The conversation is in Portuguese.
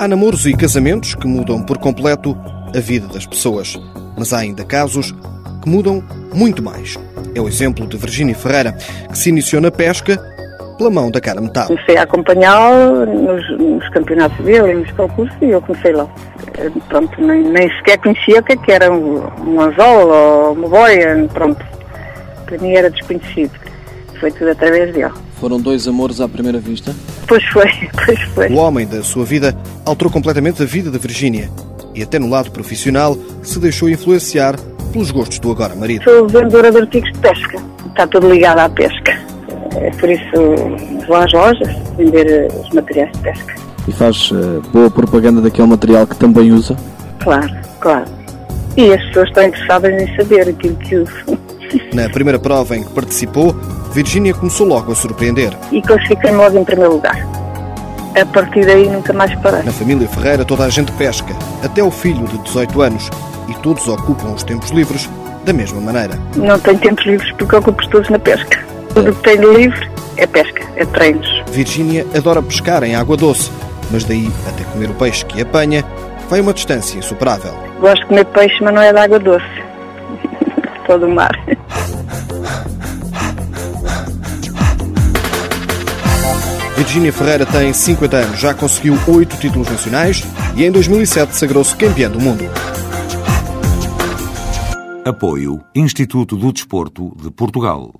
Há namoros e casamentos que mudam por completo a vida das pessoas, mas há ainda casos que mudam muito mais. É o exemplo de Virginia Ferreira, que se iniciou na pesca pela mão da cara metade. Comecei a acompanhá-lo nos, nos, campeonatos dele, nos concursos, e eu comecei lá. Pronto, nem, nem sequer conhecia o que, é que era um, um anzol ou uma boia, pronto. Para mim era desconhecido. Foi tudo através dele. Foram dois amores à primeira vista? Pois foi, pois foi. O homem da sua vida alterou completamente a vida da Virgínia e até no lado profissional se deixou influenciar pelos gostos do agora marido. Sou vendedora de artigos de pesca. Está tudo ligado à pesca. É por isso vou às lojas vender os materiais de pesca. E faz uh, boa propaganda daquele material que também usa? Claro, claro. E as pessoas estão interessadas em saber aquilo que uso. Na primeira prova em que participou, Virgínia começou logo a surpreender. E classifiquei-me logo em primeiro lugar. A partir daí nunca mais parei. Na família Ferreira toda a gente pesca, até o filho de 18 anos, e todos ocupam os tempos livres da mesma maneira. Não tenho tempos livres porque ocupo todos na pesca. Tudo que tenho livre é pesca, é treinos. Virgínia adora pescar em água doce, mas daí até comer o peixe que apanha vai uma distância insuperável. Gosto de comer peixe, mas não é de água doce. Todo o mar. Virgínia Ferreira tem 50 anos, já conseguiu 8 títulos nacionais e em 2007 sagrou-se campeã do mundo. Apoio Instituto do Desporto de Portugal.